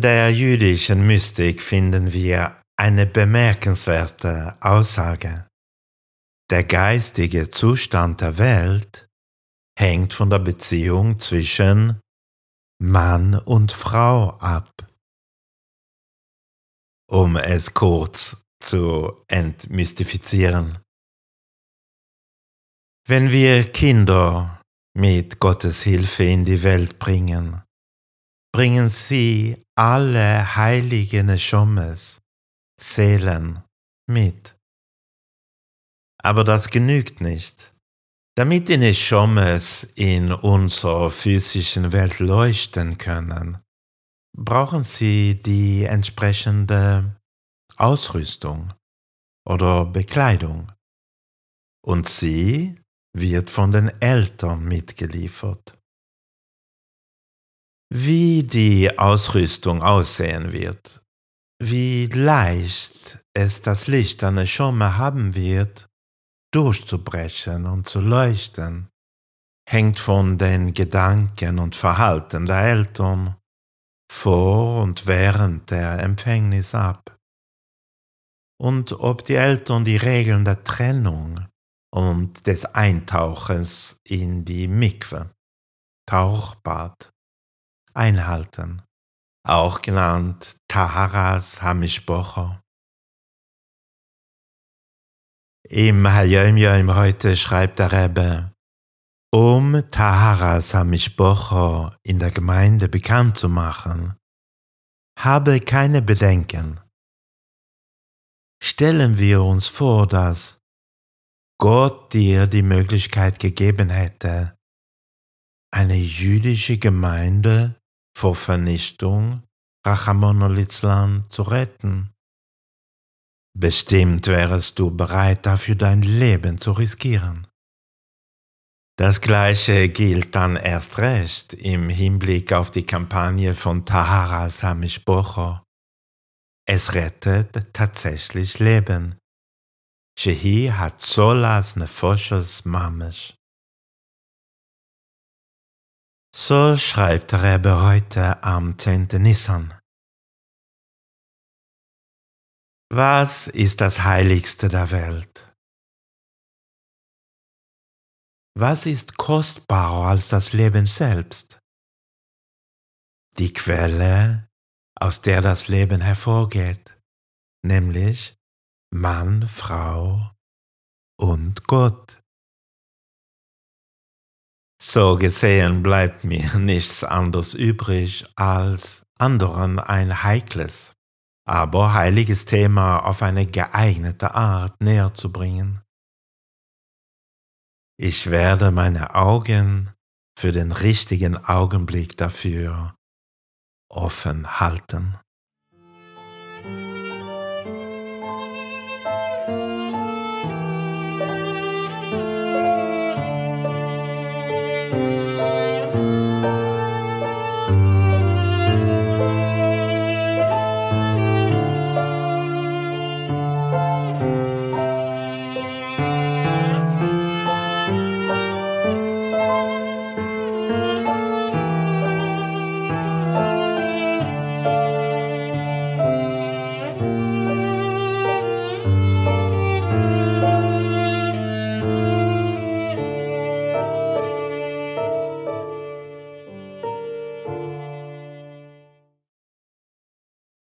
der jüdischen Mystik finden wir eine bemerkenswerte Aussage. Der geistige Zustand der Welt hängt von der Beziehung zwischen Mann und Frau ab. Um es kurz zu entmystifizieren. Wenn wir Kinder mit Gottes Hilfe in die Welt bringen, bringen sie alle heiligen Schommes, Seelen mit. Aber das genügt nicht. Damit die Neshomes in unserer physischen Welt leuchten können, brauchen sie die entsprechende Ausrüstung oder Bekleidung. Und sie wird von den Eltern mitgeliefert. Wie die Ausrüstung aussehen wird, wie leicht es das Licht an der Schomme haben wird, durchzubrechen und zu leuchten, hängt von den Gedanken und Verhalten der Eltern vor und während der Empfängnis ab. Und ob die Eltern die Regeln der Trennung und des Eintauchens in die Mikwe, Tauchbad, einhalten, auch genannt Taharas Hamishbocher. Im Hayom Yom heute schreibt der Rebbe, um Taharas Hamishbocher in der Gemeinde bekannt zu machen, habe keine Bedenken. Stellen wir uns vor, dass Gott dir die Möglichkeit gegeben hätte, eine jüdische Gemeinde vor Vernichtung Rachamon zu retten. Bestimmt wärest du bereit dafür dein Leben zu riskieren. Das gleiche gilt dann erst recht im Hinblick auf die Kampagne von Tahara Samish Bocho. Es rettet tatsächlich Leben. Shehi hat solas nefoshes mamish. So schreibt der Rebbe heute am 10. Nissan. Was ist das Heiligste der Welt? Was ist kostbarer als das Leben selbst? Die Quelle, aus der das Leben hervorgeht, nämlich Mann, Frau und Gott. So gesehen bleibt mir nichts anderes übrig, als anderen ein heikles, aber heiliges Thema auf eine geeignete Art näher zu bringen. Ich werde meine Augen für den richtigen Augenblick dafür offen halten.